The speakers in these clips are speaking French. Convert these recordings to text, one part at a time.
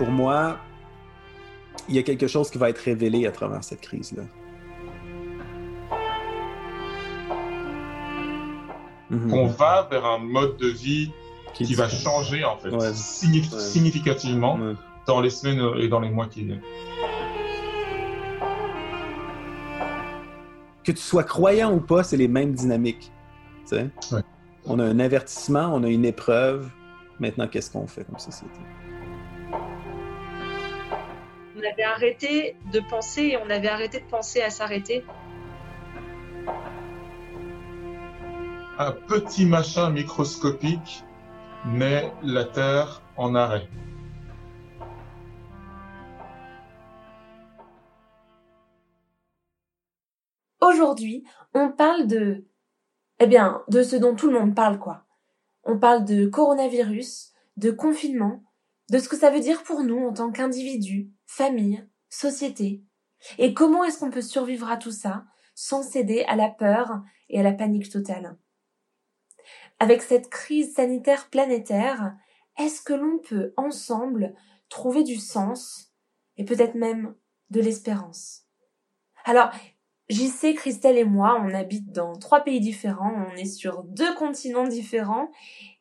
pour moi, il y a quelque chose qui va être révélé à travers cette crise-là. Mhm. On va vers un mode de vie qui, va changer en fait significativement dans les semaines et dans les mois qui viennent. Que tu sois croyant ou pas, c'est les mêmes dynamiques. On a un avertissement, on a une épreuve. Maintenant, qu'est-ce qu'on fait comme société? On avait arrêté de penser et on avait arrêté de penser à s'arrêter. Un petit machin microscopique met la Terre en arrêt. Aujourd'hui, on parle de, eh bien, de ce dont tout le monde parle, quoi. On parle de coronavirus, de confinement, de ce que ça veut dire pour nous en tant qu'individus, famille, société. Et comment est-ce qu'on peut survivre à tout ça sans céder à la peur et à la panique totale? Avec cette crise sanitaire planétaire, est-ce que l'on peut ensemble trouver du sens et peut-être même de l'espérance? Alors, sais, Christelle et moi, on habite dans trois pays différents, on est sur deux continents différents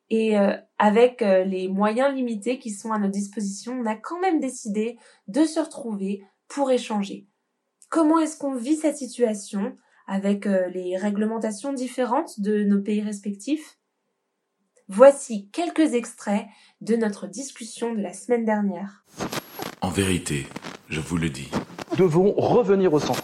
et euh, avec euh, les moyens limités qui sont à notre disposition, on a quand même décidé de se retrouver pour échanger. Comment est-ce qu'on vit cette situation avec euh, les réglementations différentes de nos pays respectifs? Voici quelques extraits de notre discussion de la semaine dernière. En vérité, je vous le dis. Nous devons revenir au centre.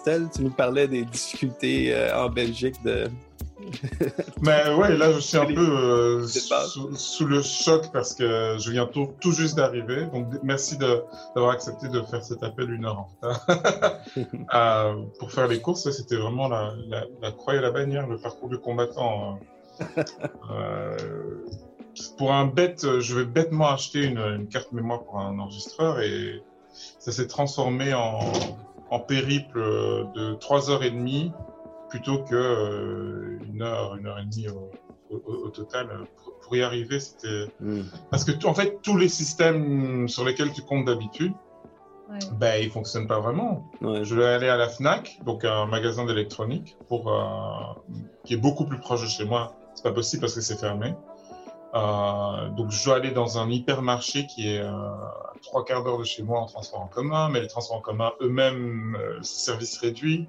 Christelle, tu nous parlais des difficultés euh, en Belgique de, Mais ouais, là, je suis un peu euh, sous, le choc parce que je viens tout, tout juste d'arriver. Donc, merci d'avoir accepté de faire cet appel une heure en retard. euh, pour faire les courses, c'était vraiment la, la, la, croix et la bannière, le parcours du combattant. Hein. euh, pour un bête, je vais bêtement acheter une, une carte mémoire pour un enregistreur et ça s'est transformé en, en périple de 3 heures et demie plutôt que euh, une heure, une heure et demie au, au, total. Pour, y arriver, c'était mm. parce que en fait tous les systèmes sur lesquels tu comptes d'habitude, ouais. ben ils fonctionnent pas vraiment. Ouais. Je vais aller à la Fnac, donc un magasin d'électronique, pour euh, qui est beaucoup plus proche de chez moi. C'est pas possible parce que c'est fermé. Euh, donc je dois aller dans un hypermarché qui est euh, à trois quarts d'heure de chez moi en transport en commun, mais les transports en commun eux-mêmes, euh, service réduit.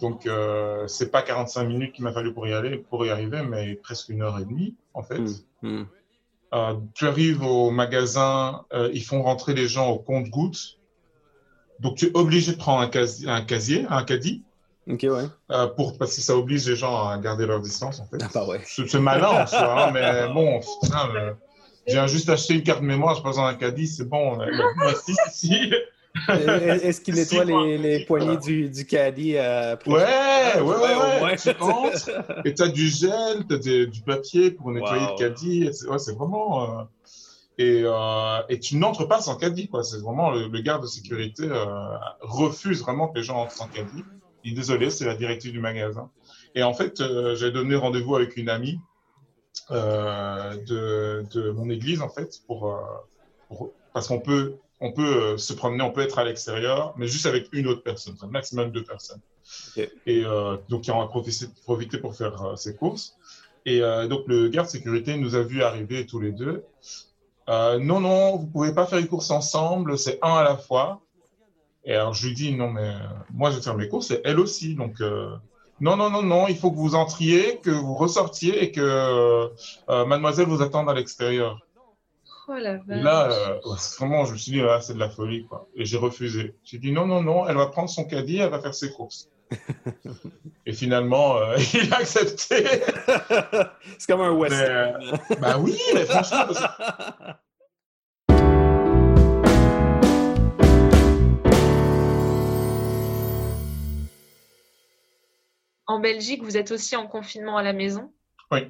Donc, euh, c'est pas 45 minutes qu'il m'a fallu pour y aller, pour y arriver, mais presque une heure et demie, en fait. Mmh, mmh. Euh, tu arrives au magasin, ils font rentrer les gens au compte-gouttes. Donc, tu es obligé de prendre un, casier, un casier, un caddie. Ok, ouais. Euh, pour, parce que ça oblige les gens à garder leur distance, en fait. Ah, bah ouais. C'est malin, en soi, hein, mais bon, putain, euh, j'ai juste acheté une carte mémoire, je passe dans un caddie, c'est bon, merci, si. Est-ce qu'il nettoie les, les, poignées du, du caddie euh, ouais, ouais, ouais, ouais, Tu entres et tu as du gel, tu as du papier pour nettoyer wow. le caddie. Ouais, c'est vraiment. Euh... Et, euh... et tu n'entres pas sans caddie, quoi. C'est vraiment le, le, garde de sécurité euh, refuse vraiment que les gens entrent sans caddie. Il dit désolé, c'est la directive du magasin. Et en fait, euh, j'ai donné rendez-vous avec une amie euh, de, de mon église, en fait, pour, pour parce qu'on peut on peut euh, se promener, on peut être à l'extérieur, mais juste avec une autre personne, un maximum deux personnes. Okay. Et euh, donc, on a profité, pour faire euh, ses courses. Et euh, donc, le garde sécurité nous a vu arriver tous les deux. Euh, non, non, vous pouvez pas faire les courses ensemble, c'est un à la fois. Et alors, je lui dis, non, mais moi, je vais faire mes courses, et elle aussi. Donc, non, non, non, non, il faut que vous entriez, que vous ressortiez et que mademoiselle vous attende à l'extérieur. Oh la vache. Là, euh, vraiment, je me suis dit, ah, c'est de la folie, quoi. Et j'ai refusé. J'ai dit, non, non, non, elle va prendre son caddie, elle va faire ses courses. Et finalement, euh, il a accepté. c'est comme un western. Euh, bah oui, mais franchement. En Belgique, vous êtes aussi en confinement à la maison? Oui.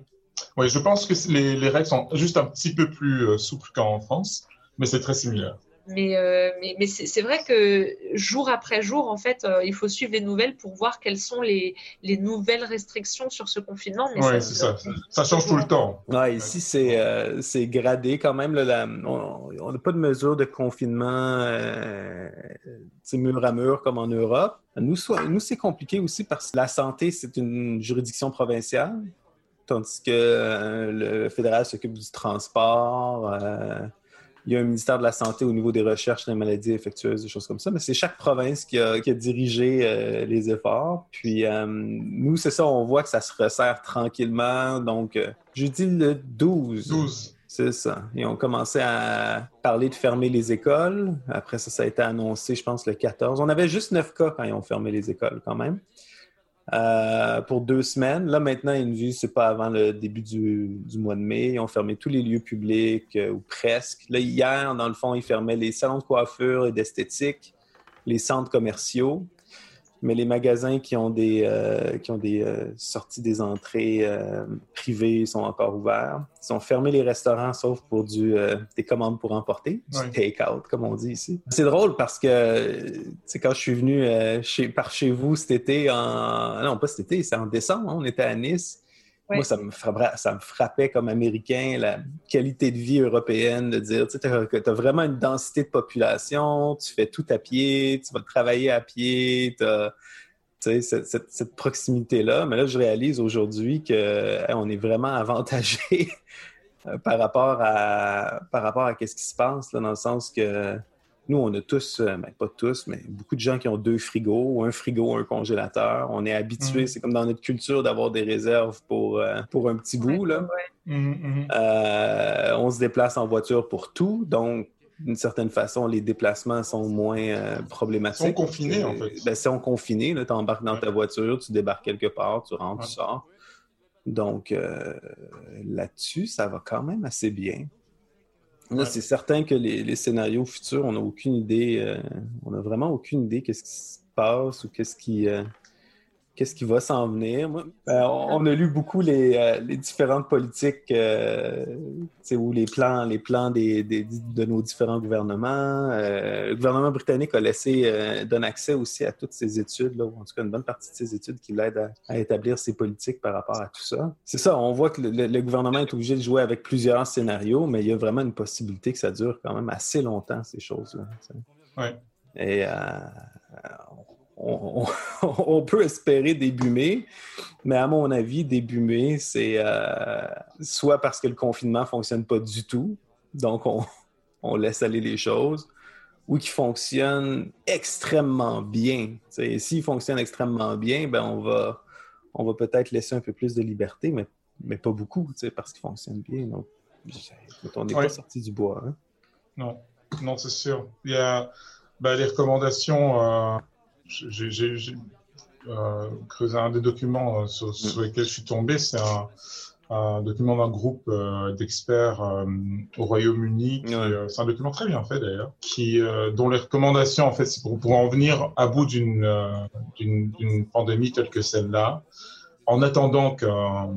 Oui, je pense que les, les règles sont juste un petit peu plus euh, souples qu'en France, mais c'est très similaire. Mais, euh, mais, mais c'est vrai que jour après jour, en fait, euh, il faut suivre les nouvelles pour voir quelles sont les, les nouvelles restrictions sur ce confinement. Oui, c'est ça. Ça change tout le temps. Ouais, ici, c'est euh, gradé quand même. Là, on n'a pas de mesure de confinement c'est mur à mur comme en Europe. Nous, nous c'est compliqué aussi parce que la santé, c'est une juridiction provinciale, tandis que le fédéral s'occupe du transport il y a un ministère de la Santé au niveau des recherches des maladies infectieuses, des choses comme ça, mais c'est chaque province qui a, dirigé euh, les efforts. Puis euh, nous, c'est ça, on voit que ça se resserre tranquillement. Donc, euh, je dis le 12. 12. C'est ça. Et on commençait à parler de fermer les écoles. Après ça, ça a été annoncé, je pense, le 14. On avait juste 9 cas quand ils ont fermé les écoles, quand même. Euh, pour deux semaines. Là, maintenant, vue, c'est pas avant le début du, mois de mai. Ils ont fermé tous les lieux publics, euh, ou presque. Là, hier, dans le fond, ils fermaient les salons de coiffure et d'esthétique, les centres commerciaux mais les magasins qui ont des, euh, qui ont des euh, sorties des entrées euh, privées sont encore ouverts. Ils ont fermé les restaurants sauf pour du, des commandes pour emporter, du take-out, comme on dit ici. C'est drôle parce que quand je suis venu chez, par chez vous cet été, en... non pas cet été, c'est en décembre, hein, on était à Nice. Moi, ça me, frappait, ça me frappait comme Américain, la qualité de vie européenne, de dire tu as, vraiment une densité de population, tu fais tout à pied, tu vas travailler à pied, tu as cette, cette, proximité-là. Mais là, je réalise aujourd'hui qu'on est vraiment avantagé par rapport à, par rapport à ce qui se passe, là, dans le sens que nous, on a tous, euh, ben, pas tous, mais beaucoup de gens qui ont deux frigos, un frigo, un congélateur. On est habitué, mm. c'est comme dans notre culture d'avoir des réserves pour, euh, pour un petit bout. Là. Mm, mm. Euh, on se déplace en voiture pour tout, donc d'une certaine façon, les déplacements sont moins problématiques. Ils sont confinés, en fait. Ben, sont confinés. Tu embarques dans ta voiture, tu débarques quelque part, tu rentres, tu sors. Donc, là-dessus, ça va quand même assez bien. Là, c'est certain que les, scénarios futurs, on n'a aucune idée, euh, on n'a vraiment aucune idée qu'est-ce qui se passe ou qu'est-ce qui, euh, qu'est-ce qui va s'en venir? Ben, on, a lu beaucoup les, euh, différentes politiques euh, ou les plans, les plans des, de nos différents gouvernements. Euh, le gouvernement britannique a laissé donne accès aussi à toutes ces études, là, ou en tout cas une bonne partie de ces études qui l'aident à, établir ses politiques par rapport à tout ça. C'est ça, on voit que le, gouvernement est obligé de jouer avec plusieurs scénarios, mais il y a vraiment une possibilité que ça dure quand même assez longtemps, ces choses-là. Oui. Et on, peut espérer début mai, mais à mon avis, début mai, c'est euh, soit parce que le confinement ne fonctionne pas du tout, donc on, laisse aller les choses, ou qu'il fonctionne extrêmement bien. S'il fonctionne extrêmement bien, ben on va, on va peut-être laisser un peu plus de liberté, mais, mais pas beaucoup, parce qu'il fonctionne bien. Donc, on n'est pas sorti du bois. Hein. Non, non c'est sûr. Il y a ben, les recommandations. Euh, j'ai euh, creusé un des documents euh, sur, mm. lesquels je suis tombé. C'est un, document d'un groupe euh, d'experts au Royaume-Uni. C'est un document très bien fait d'ailleurs, qui dont les recommandations en fait, c'est pour, pour en venir à bout d'une pandémie telle que celle-là en attendant qu'un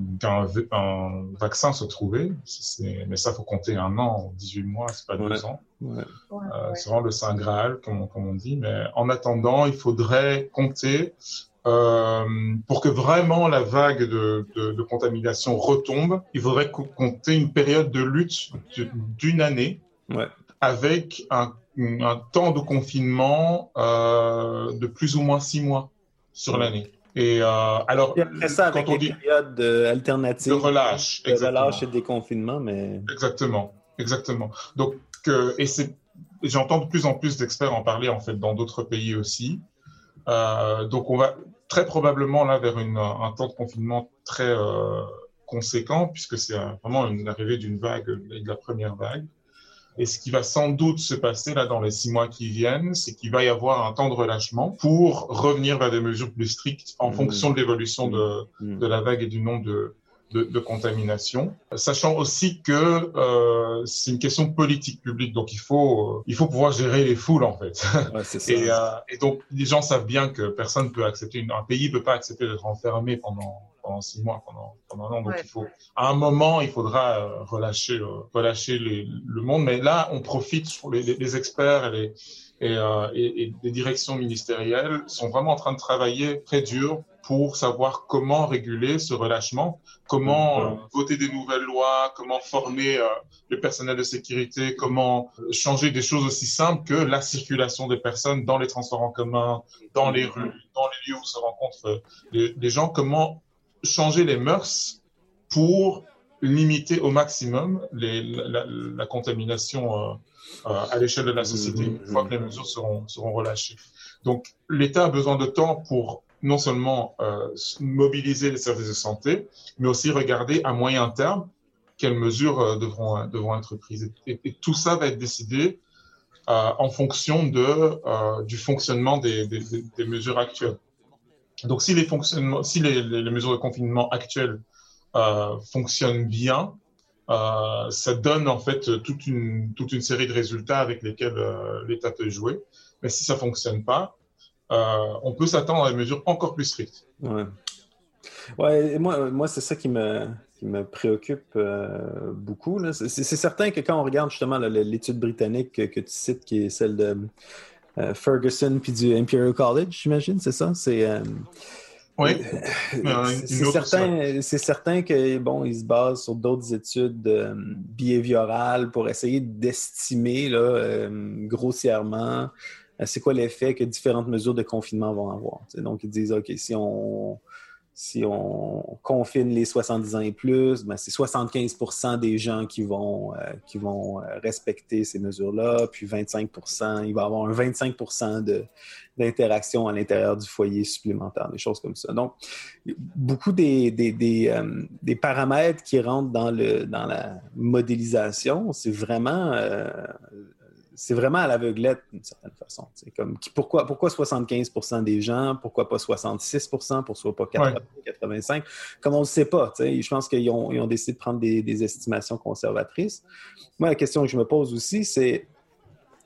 vaccin soit trouvé, mais ça, faut compter un an, 18 mois, c'est pas deux ans. Euh, c'est vraiment le Saint Graal, comme, on dit. Mais en attendant, il faudrait compter euh, pour que vraiment la vague de, de, contamination retombe. Il faudrait compter une période de lutte d'une année avec un, un, temps de confinement euh, de plus ou moins six mois sur l'année. Et euh, alors, et après ça, avec quand on dit période alternative, de relâche, de relâche et déconfinement, mais exactement, exactement. Donc, euh, et c'est, j'entends de plus en plus d'experts en parler en fait dans d'autres pays aussi. Euh, donc, on va très probablement là vers une, un temps de confinement très euh, conséquent puisque c'est vraiment une arrivée d'une vague, de la première vague. Et ce qui va sans doute se passer là dans les six mois qui viennent, c'est qu'il va y avoir un temps de relâchement pour revenir vers des mesures plus strictes en mmh. fonction de l'évolution de, mmh. de la vague et du nombre de, de, de, contamination, sachant aussi que euh, c'est une question politique publique, donc il faut euh, il faut pouvoir gérer les foules en fait. Ouais, ça. et, euh, et, donc les gens savent bien que personne peut accepter une, un pays peut pas accepter d'être enfermé pendant pendant six mois, pendant pendant un an. Donc il faut à un moment il faudra euh, relâcher euh, relâcher les, le monde, mais là on profite sur les, les, les experts et les et, euh, et, et, les directions ministérielles sont vraiment en train de travailler très dur pour savoir comment réguler ce relâchement, comment euh, voter des nouvelles lois, comment former euh, le personnel de sécurité, comment changer des choses aussi simples que la circulation des personnes dans les transports en commun, dans les rues, dans les lieux où se rencontrent les, les gens, comment changer les mœurs pour limiter au maximum les, la, la, contamination euh, à l'échelle de la société une fois que les mesures seront, seront relâchées. Donc l'État a besoin de temps pour non seulement euh, mobiliser les services de santé, mais aussi regarder à moyen terme quelles mesures euh, devront, euh, devront être prises. Et, et, tout ça va être décidé euh, en fonction de, euh, du fonctionnement des, des, des, mesures actuelles. Donc si les, mesures de confinement actuelles euh, fonctionnent bien, ça donne en fait toute une, série de résultats avec lesquels l'État peut jouer. Mais si ça fonctionne pas, euh, on peut s'attendre à des mesures encore plus strictes. Ouais. Ouais, moi, c'est ça qui me, préoccupe euh, beaucoup. C'est certain que quand on regarde justement l'étude britannique que, tu cites, qui est celle de euh, Ferguson puis du Imperial College, j'imagine, c'est ça? C'est. Euh, oui. c'est certain, certain que bon, ils se basent sur d'autres études euh, behaviorales pour essayer d'estimer grossièrement euh, c'est quoi l'effet que différentes mesures de confinement vont avoir. Donc, ils disent, OK, si on, si on confine les 70 ans et plus, ben c'est 75 des gens qui vont, euh, qui vont euh, respecter ces mesures-là, puis 25% il va y avoir un 25% d'interaction à l'intérieur du foyer supplémentaire, des choses comme ça. Donc, beaucoup des, des, des, euh, des paramètres qui rentrent dans, le, dans la modélisation, c'est vraiment c'est vraiment à l'aveuglette d'une certaine façon. Comme pourquoi, pourquoi 75% des gens, pourquoi pas 66% pourquoi pas 80, 85 Comme on ne le sait pas. Je pense qu'ils ont, ils ont, décidé de prendre des, des, estimations conservatrices. Moi, la question que je me pose aussi, c'est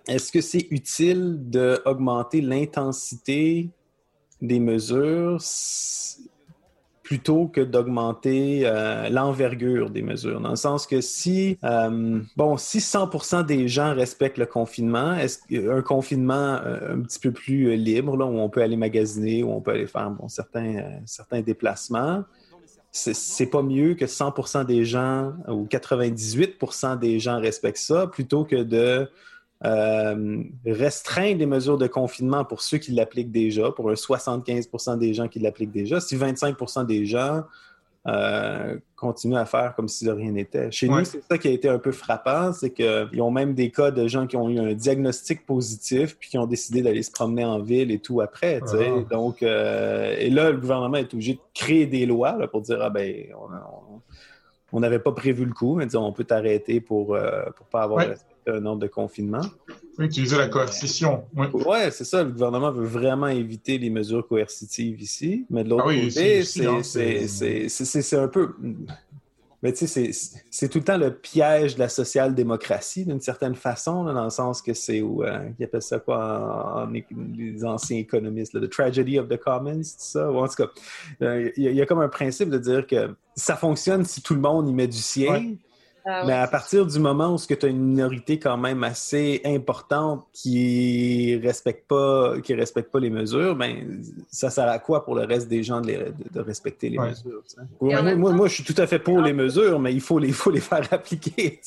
est-ce que c'est utile d'augmenter l'intensité des mesures plutôt que d'augmenter euh, l'envergure des mesures. Dans le sens que si, euh, bon, si 100% des gens respectent le confinement, est-ce un confinement euh, un petit peu plus libre, là, où on peut aller magasiner, où on peut aller faire bon, certains, certains déplacements, c'est pas mieux que 100% des gens ou 98% des gens respectent ça, plutôt que de euh, restreindre les mesures de confinement pour ceux qui l'appliquent déjà, pour un 75% des gens qui l'appliquent déjà, si 25% des gens euh, continuent à faire comme si de rien n'était. Chez nous, c'est ça qui a été un peu frappant, c'est qu'ils ont même des cas de gens qui ont eu un diagnostic positif puis qui ont décidé d'aller se promener en ville et tout après. Donc, euh, et là, le gouvernement est obligé de créer des lois là, pour dire ah ben on n'avait pas prévu le coup, mais disons, on peut t'arrêter pour ne euh, pas avoir un ordre de confinement. Utiliser la coercition. Oui, ouais, c'est ça. Le gouvernement veut vraiment éviter les mesures coercitives ici. Mais de l'autre ah côté, hein, c'est un peu. Mais tu sais, c'est tout le temps le piège de la social-démocratie, d'une certaine façon, dans le sens que c'est où. Euh, ils appellent ça quoi en, les anciens économistes, The Tragedy of the Commons, ça. en tout cas, euh, il y, a comme un principe de dire que ça fonctionne si tout le monde y met du sien. Ah Mais à partir du moment où tu as une minorité quand même assez importante qui respecte pas, qui respecte pas les mesures, ben ça sert à quoi pour le reste des gens de, de, respecter les mesures? moi, moi, je suis tout à fait pour les mesures, mais il faut les, faut les faire appliquer.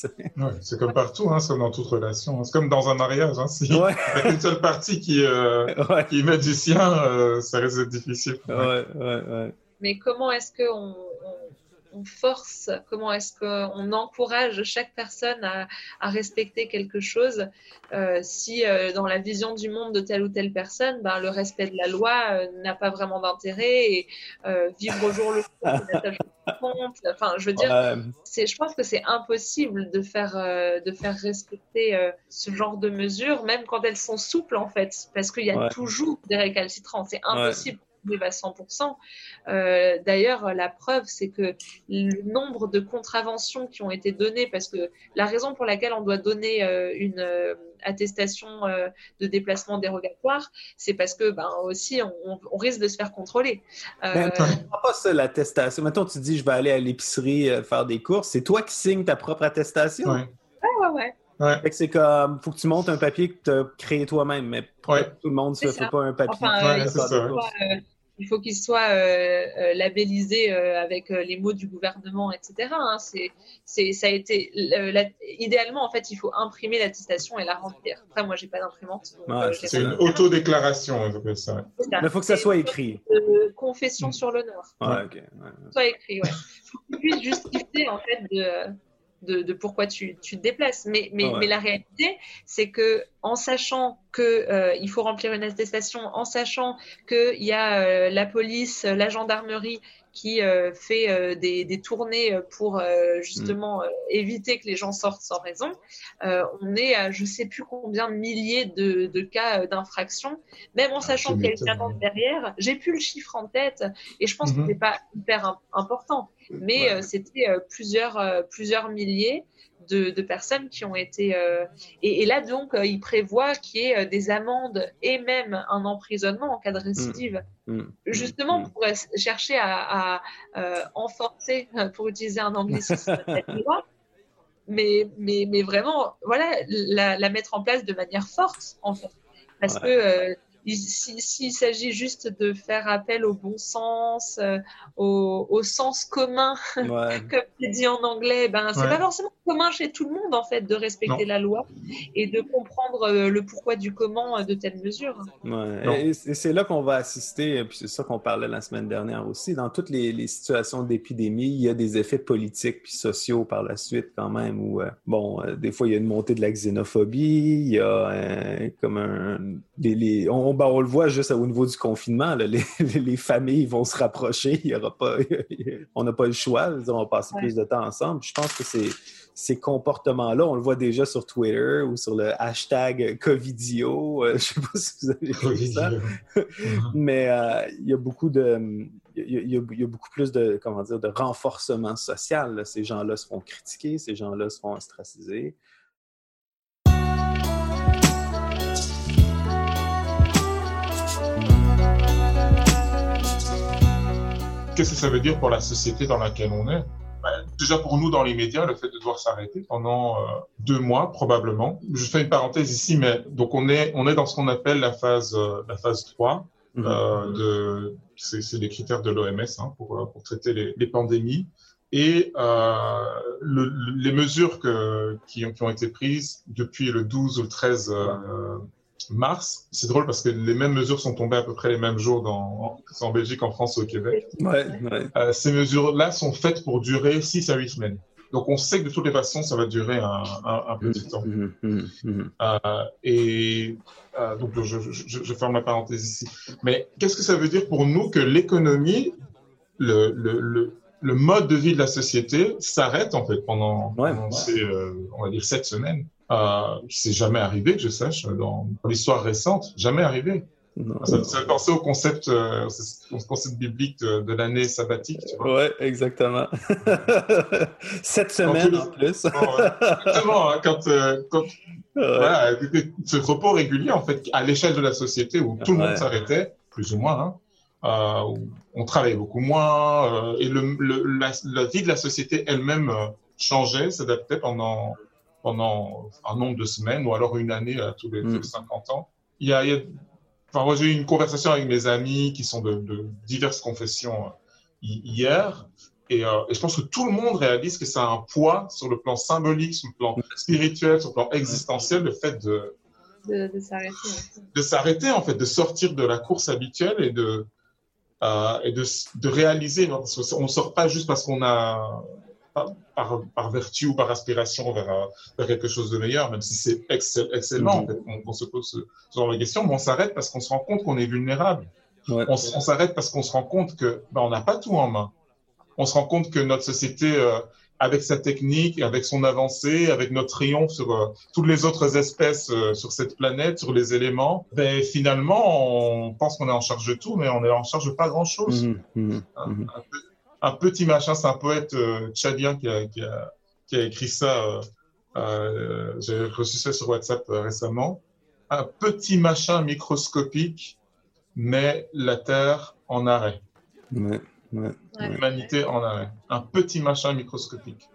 c'est comme partout, hein, c'est comme dans toute relation. Hein. C'est comme dans un mariage. Hein, si ouais. une seule partie qui, euh, qui met du sien, euh, ça risque d'être difficile. Mais comment est-ce qu'on on force, comment est-ce qu'on encourage chaque personne à, respecter quelque chose. Euh, si euh, dans la vision du monde de telle ou telle personne, ben, le respect de la loi euh, n'a pas vraiment d'intérêt et vivre au jour le jour, compte, Enfin, je veux dire, c'est, je pense que c'est impossible de faire, de faire respecter ce genre de mesures, même quand elles sont souples, en fait, parce qu'il y a toujours des récalcitrants. C'est impossible à 100%. Euh, d'ailleurs, la preuve, c'est que le nombre de contraventions qui ont été données, parce que la raison pour laquelle on doit donner euh, une euh, attestation de déplacement dérogatoire, c'est parce que ben aussi on, risque de se faire contrôler. Euh... pas ça l'attestation. Maintenant, tu dis je vais aller à l'épicerie faire des courses, c'est toi qui signes ta propre attestation? Ouais, ouais, ouais. Ouais. c'est comme, faut que tu montes un papier que tu as créé toi-même, mais tout le monde ne se fait pas un papier. Enfin, ça, il faut qu'il soit euh, euh, labellisé euh, avec les mots du gouvernement, etc. Hein. C'est, ça a été, idéalement, en fait, il faut imprimer l'attestation et la remplir. Après, moi, j'ai pas d'imprimante. c'est une autodéclaration, ça. Il faut que ça soit écrit. confession sur l'honneur. Ouais, ok. Soit écrit, ouais. faut que tu puisses justifier, en fait, de de, pourquoi tu, te déplaces. Mais, mais, la réalité, c'est que en sachant qu'il euh, faut remplir une attestation, en sachant qu'il y a euh, la police, la gendarmerie qui euh, fait des, tournées pour justement mm. éviter que les gens sortent sans raison, on est à je sais plus combien de milliers de, cas d'infraction, même en ah, sachant qu'il y a une derrière. J'ai plus le chiffre en tête et je pense que mm-hmm. ce n'est pas hyper important mais euh, c'était euh, plusieurs, euh, plusieurs milliers de, personnes qui ont été. Et, là, donc, il prévoit qu'il y ait des amendes et même un emprisonnement en cas de récidive. Mmh. Mmh. Justement, mmh. pour chercher à, enforcer, pour utiliser un anglicisme, cette loi. Mais, mais, mais vraiment, voilà, la, mettre en place de manière forte, en fait. Parce que s'il s'agit juste de faire appel au bon sens, euh, au, sens commun, comme tu dis en anglais, ben c'est pas forcément commun chez tout le monde en fait de respecter la loi et de comprendre euh, le pourquoi du comment euh, de telles mesures. Ouais. Et, c'est là qu'on va assister, puis c'est ça qu'on parlait la semaine dernière aussi, dans toutes les, situations d'épidémie, il y a des effets politiques puis sociaux par la suite quand même, où bon, des fois il y a une montée de la xénophobie, il y a comme un, ben, on, le voit juste au niveau du confinement. les, familles vont se rapprocher. Il y aura pas, on n'a pas le choix. On va passer plus de temps ensemble. Je pense que ces comportements-là, on le voit déjà sur Twitter ou sur le hashtag Covidio. Euh, je ne sais pas si vous avez vu ça. Mais euh, il y a beaucoup de. Il y, a, beaucoup plus de, comment dire, de renforcement social. Ces gens-là se font critiquer, ces gens-là se font ostraciser. Qu'est-ce que ça veut dire pour la société dans laquelle on est? Ben, Déjà pour nous dans les médias, le fait de devoir s'arrêter pendant euh, deux mois probablement. Je fais une parenthèse ici, mais donc on est on est dans ce qu'on appelle la phase euh, la phase 3 mhm. euh, de c'est les critères de l'OMS hein, pour pour traiter les, les pandémies et euh, le, les mesures que, qui, ont, qui, ont, été prises depuis le 12 ou le 13 euh, mars. C'est drôle parce que les mêmes mesures sont tombées à peu près les mêmes jours dans, en Belgique, en France et au Québec. Ouais, euh, ces mesures-là sont faites pour durer 6 à 8 semaines. Donc on sait que de toutes les façons, ça va durer un, un, un petit temps. Mmh, mmh, mmh, euh, et euh, donc je, je, je, ferme la parenthèse ici. Mais qu'est-ce que ça veut dire pour nous que l'économie, le, le, le, le, mode de vie de la société s'arrête en fait pendant, pendant ces, on va dire, 7 semaines? Euh, c'est jamais arrivé, que je sache, dans, l'histoire récente, jamais arrivé. Ça, ça fait penser au concept, euh, au concept biblique de, l'année sabbatique. Tu vois. Ouais, exactement. Sept semaines en plus. exactement. Hein, quand, euh, quand voilà, ce repos régulier, en fait, à l'échelle de la société où tout le monde s'arrêtait, plus ou moins, hein, euh, où on travaillait beaucoup moins, euh, et le, le, la, la, vie de la société elle-même changeait, s'adaptait pendant pendant un nombre de semaines ou alors une année à tous les, 50 mm. ans. Il y a, il y a enfin, moi, j'ai eu une conversation avec mes amis qui sont de, de diverses confessions euh, hier. Et, euh, et, je pense que tout le monde réalise que ça a un poids sur le plan symbolique, sur le plan spirituel, sur le plan existentiel, le fait de, de, de s'arrêter. De s'arrêter, en fait, de sortir de la course habituelle et de, euh, et de, de réaliser. On ne sort pas juste parce qu'on a par, par, vertu ou par aspiration vers, vers, quelque chose de meilleur, même si c'est excellent, mm-hmm. on, se pose ce, genre de questions, mais on s'arrête parce qu'on se rend compte qu'on est vulnérable. On, s'arrête parce qu'on se rend compte que ben, on n'a pas tout en main. on se rend compte que notre société, euh, avec sa technique, avec son avancée, avec notre triomphe sur euh, toutes les autres espèces euh, sur cette planète, sur les éléments, ben, finalement, on pense qu'on est en charge de tout, mais on est en charge de pas grand-chose. Mhm, mhm, un, mhm. Un petit machin, c'est un poète euh, tchadien qui a, qui, a, qui a écrit ça. Euh, euh, J'ai reçu ça sur WhatsApp euh, récemment. Un petit machin microscopique met la Terre en arrêt, Ouais, ouais, Ouais. l'humanité en arrêt. Un petit machin microscopique.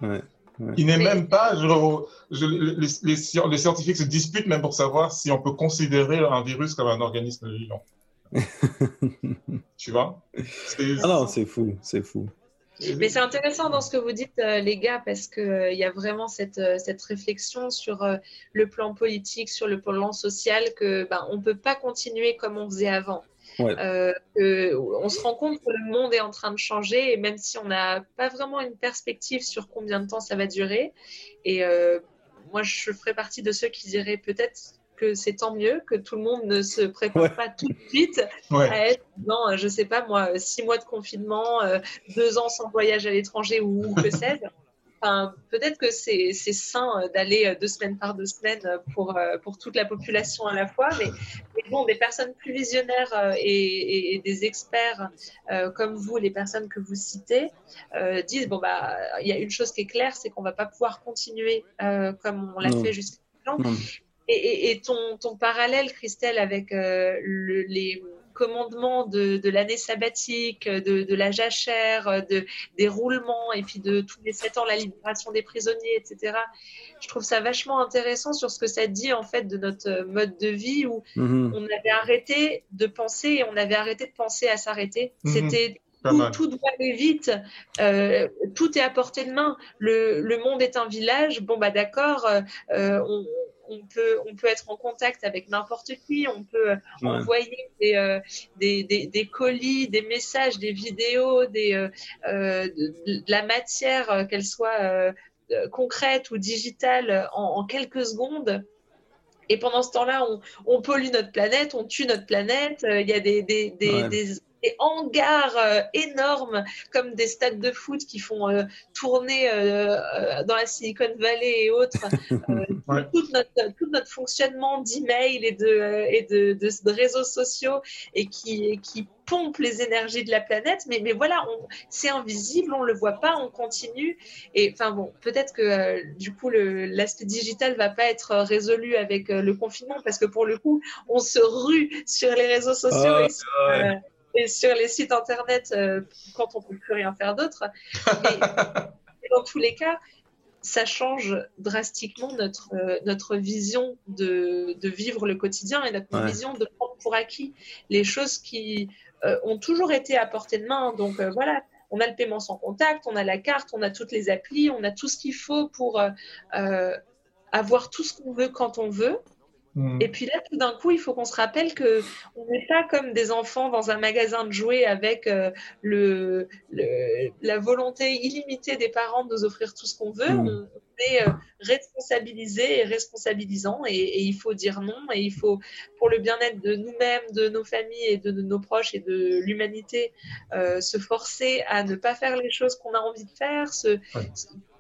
Il n'est même pas, je- je- les, les sci- les scientifiques se disputent même pour savoir si on peut considérer un virus comme un organisme vivant. Tu vois? C'est- Ah non, c'est fou, c'est fou. Mais c'est intéressant dans ce que vous dites, euh, les gars, parce qu'il il y a vraiment cette, euh, cette réflexion sur euh, le plan politique, sur le plan social, que ben, on ne peut pas continuer comme on faisait avant. Ouais. Euh, on se rend compte que le monde est en train de changer, et même si on n'a pas vraiment une perspective sur combien de temps ça va durer, et euh, moi je ferai partie de ceux qui diraient peut-être que c'est tant mieux que tout le monde ne se prépare Ouais. pas tout de suite Ouais. à être dans, euh, je sais pas moi, six mois de confinement, euh, deux ans sans voyage à l'étranger ou que sais-je. Enfin, peut-être que c'est sain euh, d'aller euh, deux semaines par deux semaines euh, pour, euh, pour toute la population à la fois, mais, mais bon, des personnes plus visionnaires euh, et, et- et des experts euh, comme vous, les personnes que vous citez, euh, disent bon bah il y a une chose qui est claire, c'est qu'on va pas pouvoir continuer euh, comme on l'a fait jusqu'à maintenant. Et, et- et ton, ton parallèle, Christelle, avec euh, le- les commandements de, de l'année sabbatique, de, de la jachère, de, des roulements, et puis de tous les sept ans, la libération des prisonniers, etc. Je trouve ça vachement intéressant sur ce que ça dit, en fait, de notre mode de vie où Mhm. on avait arrêté de penser et on avait arrêté de penser à s'arrêter. Mhm. C'était Pas tout, doit aller vite, euh, tout est à portée de main. Le, le monde est un village. Bon bah d'accord, euh, on, on peut on peut être en contact avec n'importe qui, on peut Ouais. envoyer des, euh, des, des, des colis, des messages, des vidéos, des euh, euh, de, de la matière, euh, qu'elle soit euh, euh, concrète ou digitale, en, en quelques secondes. Et pendant ce temps-là, on, on pollue notre planète, on tue notre planète. euh, Il y a des, des, des, Ouais. des, des hangars euh, énormes, comme des stades de foot qui font euh, tourner euh, euh, dans la Silicon Valley et autres euh, Ouais. tout, notre, tout notre fonctionnement d'email et, de, euh, et de, de, de réseaux sociaux et qui, et qui pompe les énergies de la planète. Mais, mais voilà, on- c'est invisible, on le voit pas, on continue. Et enfin bon, peut-être que euh, du coup le- l'aspect digital va pas être résolu avec euh, le confinement parce que pour le coup, on se rue sur les réseaux sociaux Ah, et, sur, euh, et sur les sites internet euh, quand on peut plus rien faire d'autre. Mais, mais dans tous les cas, ça change drastiquement notre, euh, notre vision de, de vivre le quotidien et notre Ouais. vision de prendre pour acquis les choses qui euh, ont toujours été à portée de main. Donc voilà, on a le paiement sans contact, on a la carte, on a toutes les applis, on a tout ce qu'il faut pour avoir tout ce qu'on veut quand on veut. Mm. Et puis là, tout d'un coup, il faut qu'on se rappelle que on n'est pas comme des enfants dans un magasin de jouets avec euh, le, le- la volonté illimitée des parents de nous offrir tout ce qu'on veut. Mm. On, est euh, responsabilisé et responsabilisant et, et il faut dire non et il faut, pour le bien-être de nous-mêmes, de nos familles et de, de nos proches et de l'humanité, euh, se forcer à ne pas faire les choses qu'on a envie de faire, se,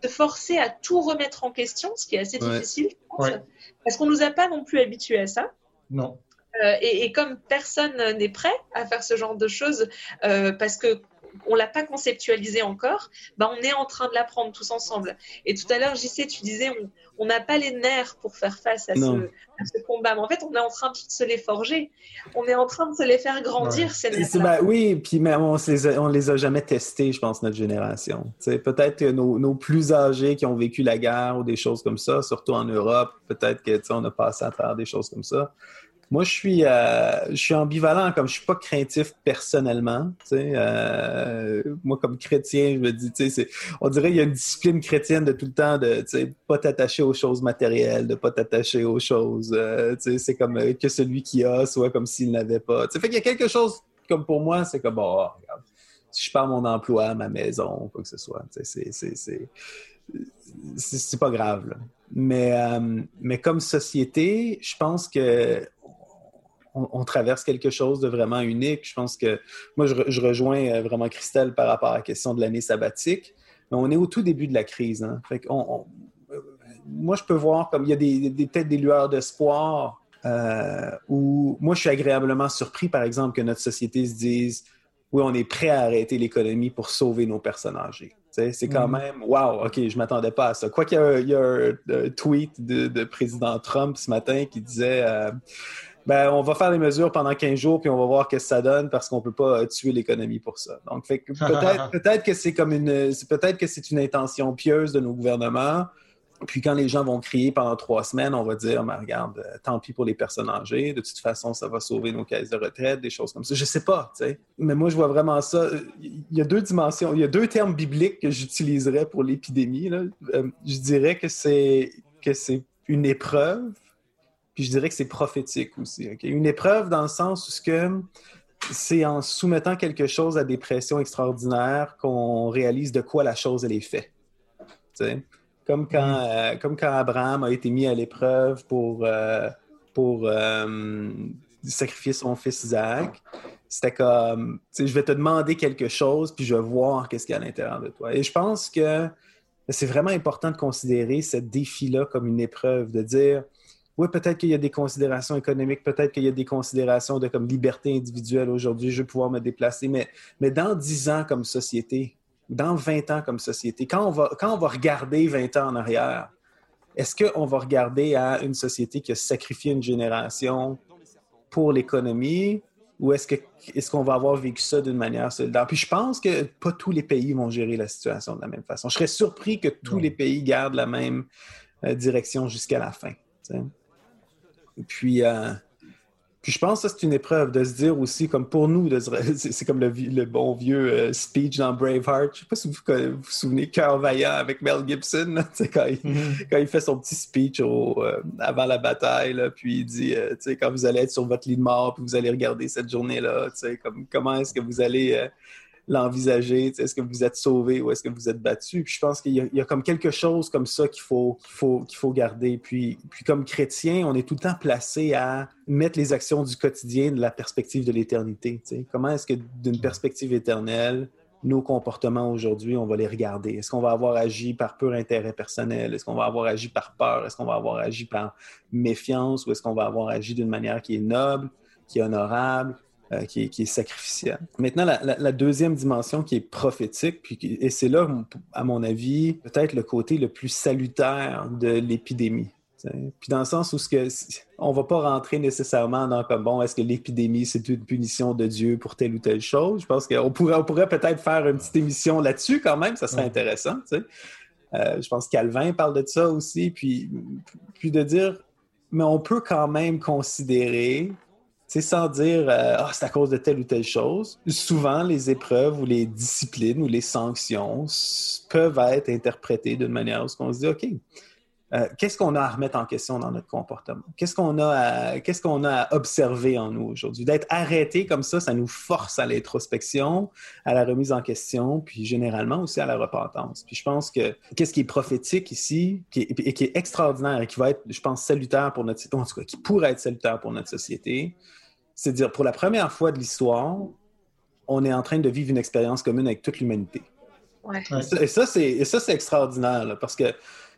se forcer à tout remettre en question, ce qui est assez Ouais. difficile, je pense, Ouais. Parce qu'on nous a pas non plus habitués à ça. Non. Euh, et, et comme personne n'est prêt à faire ce genre de choses, euh, parce que on l'a pas conceptualisé encore, bah on est en train de l'apprendre tous ensemble. Et tout à l'heure, JC, tu disais, on- n'a pas les nerfs pour faire face à ce, Non. à ce combat. Mais en fait, on est en train de se les forger. On est en train de se les faire grandir, Ouais. ces ben oui, puis mais on se les a, jamais testés, je pense, notre génération. Peut-être que nos, nos plus âgés qui ont vécu la guerre ou des choses comme ça, surtout en Europe, peut-être que on a passé à travers des choses comme ça. Moi, je suis, euh, je suis ambivalent, comme je suis pas craintif personnellement. euh, moi, comme chrétien, je me dis, on dirait qu'il y a une discipline chrétienne de tout le temps de, sais, pas t'attacher aux choses matérielles, de pas t'attacher aux choses. euh, c'est comme que celui qui a soit comme s'il n'avait pas. Tu sais, fait qu'il y a quelque chose comme pour moi, c'est comme, ah, regarde, si je perds mon emploi, ma maison, quoi que ce soit, c'est- c'est- pas grave. là. Mais, mais comme société, je pense que on, traverse quelque chose de vraiment unique. Je pense que moi, je, rejoins euh, vraiment Christelle par rapport à la question de l'année sabbatique. Mais on est au tout début de la crise. Hein. Fait on, moi, je peux voir comme il y a des, des peut-être des lueurs d'espoir euh, où moi, je suis agréablement surpris, par exemple, que notre société se dise oui, on est prêt à arrêter l'économie pour sauver nos personnes âgées. C'est quand mm-hmm. même, wow, OK, je ne m'attendais pas à ça. Quoi qu'il y, a un, tweet de, président Trump ce matin qui disait euh, ben, on va faire les mesures pendant 15 jours, puis on va voir ce que ça donne parce qu'on ne peut pas tuer l'économie pour ça. Donc, peut-être peut que c'est comme une peut-être que c'est une intention pieuse de nos gouvernements puis quand les gens vont crier pendant trois semaines, on va dire, mais regarde, euh, tant pis pour les personnes âgées, de toute façon, ça va sauver nos caisses de retraite, des choses comme ça. Je sais pas, tu sais. Mais moi, je vois vraiment ça. Il y a deux dimensions, il y a deux termes bibliques que j'utiliserais pour l'épidémie. Euh, je dirais que c'est que c'est une épreuve, puis je dirais que c'est prophétique aussi. Une épreuve dans le sens où que c'est en soumettant quelque chose à des pressions extraordinaires qu'on réalise de quoi la chose elle est faite. Comme quand, mm. euh, comme quand Abraham a été mis à l'épreuve pour, euh, pour euh, sacrifier son fils Isaac. C'était comme, je vais te demander quelque chose, puis je vais voir qu'est-ce qu'il y a à l'intérieur de toi. Et je pense que c'est vraiment important de considérer ce défi-là comme une épreuve, de dire, oui, peut-être qu'il y a des considérations économiques, peut-être qu'il y a des considérations de comme liberté individuelle aujourd'hui, je vais pouvoir me déplacer, mais, mais dans dix ans comme société, dans 20 ans comme société, quand on va, quand on va regarder 20 ans en arrière, est-ce qu'on va regarder à une société qui a sacrifié une génération pour l'économie ou est-ce qu'on est qu'on va avoir vécu ça d'une manière solidaire? Puis je pense que pas tous les pays vont gérer la situation de la même façon. Je serais surpris que tous les pays gardent la même euh, direction jusqu'à la fin. Puis, euh, puis je pense que c'est une épreuve de se dire aussi, comme pour nous, c'est comme le, bon vieux euh, speech dans Braveheart. Je ne sais pas si vous vous, souvenez, Cœur vaillant avec Mel Gibson, mm-hmm. quand, il, fait son petit speech euh, avant la bataille, puis il dit, euh, quand vous allez être sur votre lit de mort, puis vous allez regarder cette journée-là, comme, comment est-ce que vous allez l'envisager? Est-ce que vous êtes sauvé ou est-ce que vous êtes battu? Puis je pense qu'il y, a comme quelque chose comme ça qu'il faut, faut, faut garder. Puis, puis comme chrétien, on est tout le temps placé à mettre les actions du quotidien de la perspective de l'éternité. Comment est-ce que d'une perspective éternelle, nos comportements aujourd'hui, on va les regarder? Est-ce qu'on va avoir agi par pur intérêt personnel? Est-ce qu'on va avoir agi par peur? Est-ce qu'on va avoir agi par méfiance? Ou est-ce qu'on va avoir agi d'une manière qui est noble, qui est honorable, euh, qui, est, sacrificielle. Maintenant, la, deuxième dimension qui est prophétique, puis, et c'est là, à mon avis, peut-être le côté le plus salutaire de l'épidémie. Puis dans le sens où ce que, on ne va pas rentrer nécessairement dans comme bon, est-ce que l'épidémie c'est une punition de Dieu pour telle ou telle chose? Je pense qu'on pourrait, on pourrait peut-être faire une petite émission là-dessus quand même, ça serait intéressant. Euh, je pense que Calvin parle de ça aussi, puis, puis de dire, mais on peut quand même considérer c'est sans dire euh, ah, c'est à cause de telle ou telle chose. Souvent, les épreuves ou les disciplines ou les sanctions peuvent être interprétées d'une manière où on se dit OK, euh, qu'est-ce qu'on a à remettre en question dans notre comportement? Qu'est-ce qu'on a, à, qu'est-ce qu'on a à observer en nous aujourd'hui? D'être arrêté comme ça, ça nous force à l'introspection, à la remise en question, puis généralement aussi à la repentance. Puis je pense que qu'est-ce qui est prophétique ici, et qui est extraordinaire et qui va être, je pense, salutaire pour notre en tout cas, qui pourrait être salutaire pour notre société, c'est dire pour la première fois de l'histoire, on est en train de vivre une expérience commune avec toute l'humanité. Et ça, c'est extraordinaire, parce que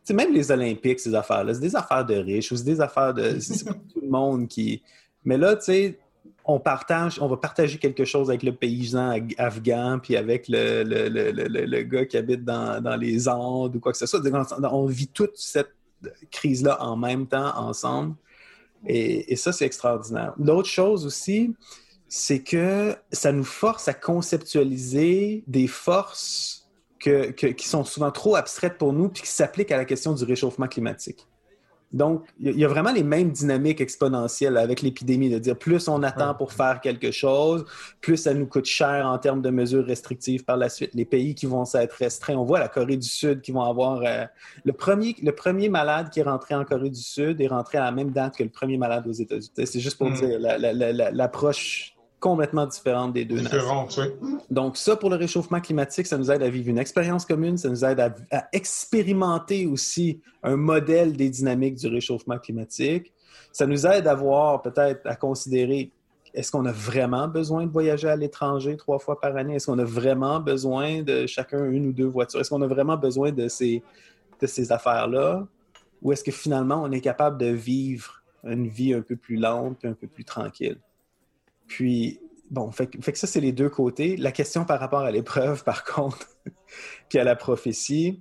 même les Olympiques, ces affaires-là, c'est des affaires de riches ou c'est des affaires de. C'est pas tout le monde qui. Mais là, tu sais, on partage, on va partager quelque chose avec le paysan afghan, puis avec le, le, gars qui habite dans, dans, les Andes ou quoi que ce soit. On vit toute cette crise-là en même temps, ensemble. Et, ça, c'est extraordinaire. L'autre chose aussi, c'est que ça nous force à conceptualiser des forces qui sont souvent trop abstraites pour nous puis qui s'appliquent à la question du réchauffement climatique. Donc, il y a vraiment les mêmes dynamiques exponentielles avec l'épidémie, de dire plus on attend pour faire quelque chose, plus ça nous coûte cher en termes de mesures restrictives par la suite. Les pays qui vont s'être restreints, on voit la Corée du Sud qui vont avoir... Euh, le, premier, le premier malade qui est rentré en Corée du Sud est rentré à la même date que le premier malade aux États-Unis. C'est juste pour mm. dire l'approche complètement différente des deux oui. Donc ça, pour le réchauffement climatique, ça nous aide à vivre une expérience commune, ça nous aide à, expérimenter aussi un modèle des dynamiques du réchauffement climatique. ça nous aide à voir, peut-être, à considérer est-ce qu'on a vraiment besoin de voyager à l'étranger trois fois par année? Est-ce qu'on a vraiment besoin de chacun une ou deux voitures? Est-ce qu'on a vraiment besoin de ces, de ces affaires-là? Ou est-ce que finalement, on est capable de vivre une vie un peu plus lente un peu plus tranquille? Puis, bon, fait, fait que ça, c'est les deux côtés. La question par rapport à l'épreuve, par contre, puis à la prophétie,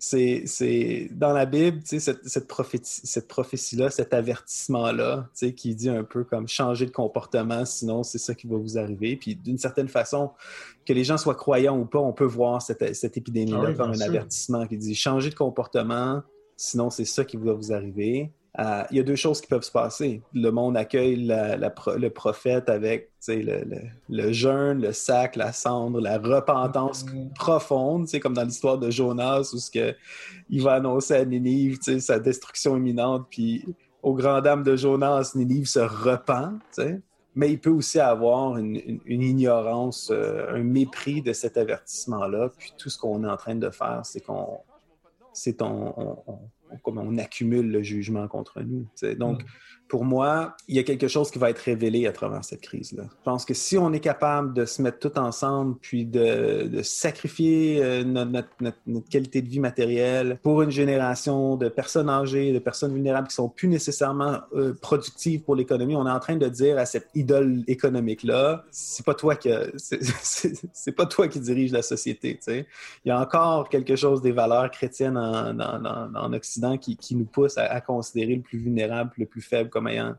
c'est dans la Bible, cette, cette, prophétie, cette prophétie-là, cet avertissement-là, qui dit un peu comme changer de comportement, sinon c'est ça qui va vous arriver. Puis d'une certaine façon, que les gens soient croyants ou pas, on peut voir cette, cette épidémie-là ah comme un avertissement qui dit changer de comportement, sinon c'est ça qui va vous arriver. Euh, il y a deux choses qui peuvent se passer. Le monde accueille le prophète avec le, jeûne, le sac, la cendre, la repentance mm. profonde, comme dans l'histoire de Jonas, où ce que, il va annoncer à Ninive sa destruction imminente, puis aux grand dames de Jonas, Ninive se repent. Mais il peut aussi avoir une, ignorance, euh, un mépris de cet avertissement-là. Puis tout ce qu'on est en train de faire, c'est qu'on c'est on, comme on accumule le jugement contre nous. Donc, pour moi, il y a quelque chose qui va être révélé à travers cette crise-là. Je pense que si on est capable de se mettre tout ensemble, puis de, sacrifier euh, notre, qualité de vie matérielle pour une génération de personnes âgées, de personnes vulnérables qui sont plus nécessairement euh, productives pour l'économie, on est en train de dire à cette idole économique-là, c'est pas toi qui c'est pas toi qui dirige la société. Il y a encore quelque chose des valeurs chrétiennes en, Occident qui, nous pousse à, à, considérer le plus vulnérable, le plus faible comme ayant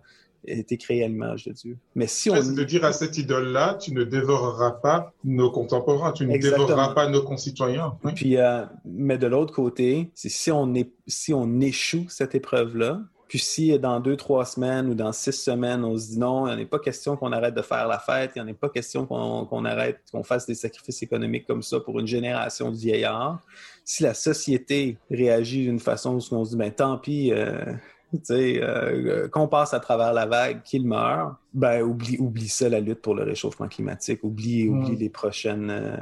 été créé à l'image de Dieu. Mais si on... C'est de dire à cette idole-là, tu ne dévoreras pas nos contemporains, tu ne dévoreras pas nos concitoyens. Puis, euh, mais de l'autre côté, si on, est, si on échoue cette épreuve-là, puis si dans deux, trois semaines ou dans six semaines, on se dit non, il n'y a pas question qu'on arrête de faire la fête, il n'y a pas question qu'on arrête, qu'on fasse des sacrifices économiques comme ça pour une génération de vieillards. Si la société réagit d'une façon où on se dit, ben tant pis, euh, euh, qu'on passe à travers la vague, qu'il meurt, ben oublie, oublie ça, la lutte pour le réchauffement climatique. Oublie, oublie les prochaines. Euh,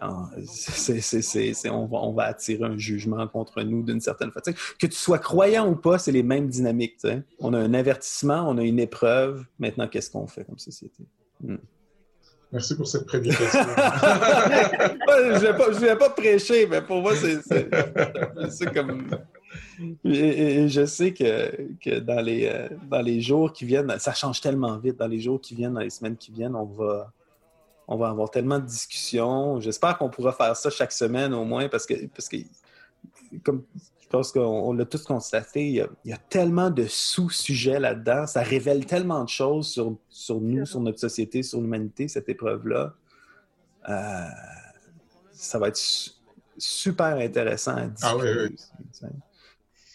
on, va, on va attirer un jugement contre nous d'une certaine façon. Que tu sois croyant ou pas, c'est les mêmes dynamiques. On a un avertissement, on a une épreuve. Maintenant, qu'est-ce qu'on fait comme société? Hmm. Merci pour cette prédication. je ne vais, pas prêcher, mais pour moi, c'est comme et, je sais que, dans, les, euh, dans les jours qui viennent, ça change tellement vite. Dans les jours qui viennent, dans les semaines qui viennent, on va, on va avoir tellement de discussions. J'espère qu'on pourra faire ça chaque semaine au moins parce que, parce que comme je pense qu'on l'a tous constaté, il y, a, tellement de sous-sujets là-dedans. Ça révèle tellement de choses sur, sur nous, sur notre société, sur l'humanité, cette épreuve-là. Euh, ça va être super intéressant à discuter. Ah oui,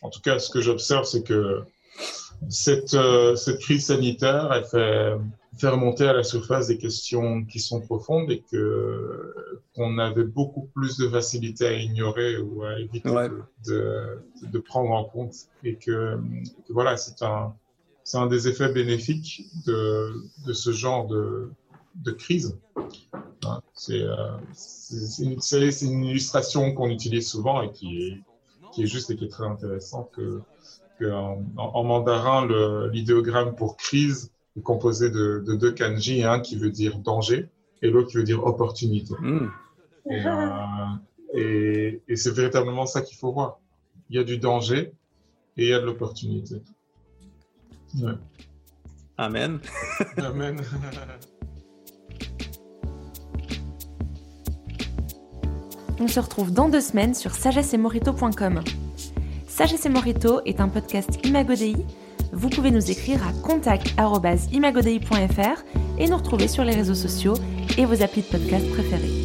en tout cas, ce que j'observe, c'est que cette, euh, cette crise sanitaire, elle fait, fait, remonter à la surface des questions qui sont profondes et que qu'on avait beaucoup plus de facilité à ignorer ou à éviter de, de, prendre en compte et que, voilà, c'est un c'est un des effets bénéfiques de, de ce genre de, de crise. Hein, euh, c'est une, une, illustration qu'on utilise souvent et qui est qui est juste et qui est très intéressant que, en, mandarin, l'idéogramme pour crise est composé de, deux kanji, un qui veut dire danger et l'autre qui veut dire opportunité. Hmm. Euh, et, et, c'est véritablement ça qu'il faut voir. Il y a du danger et il y a de l'opportunité. Amen. Amen. On se retrouve dans deux semaines sur sagessemorito.com. Sagesse et Morito est un podcast Imagodei. Vous pouvez nous écrire à contact.imagodei.fr et nous retrouver sur les réseaux sociaux et vos applis de podcast préférés.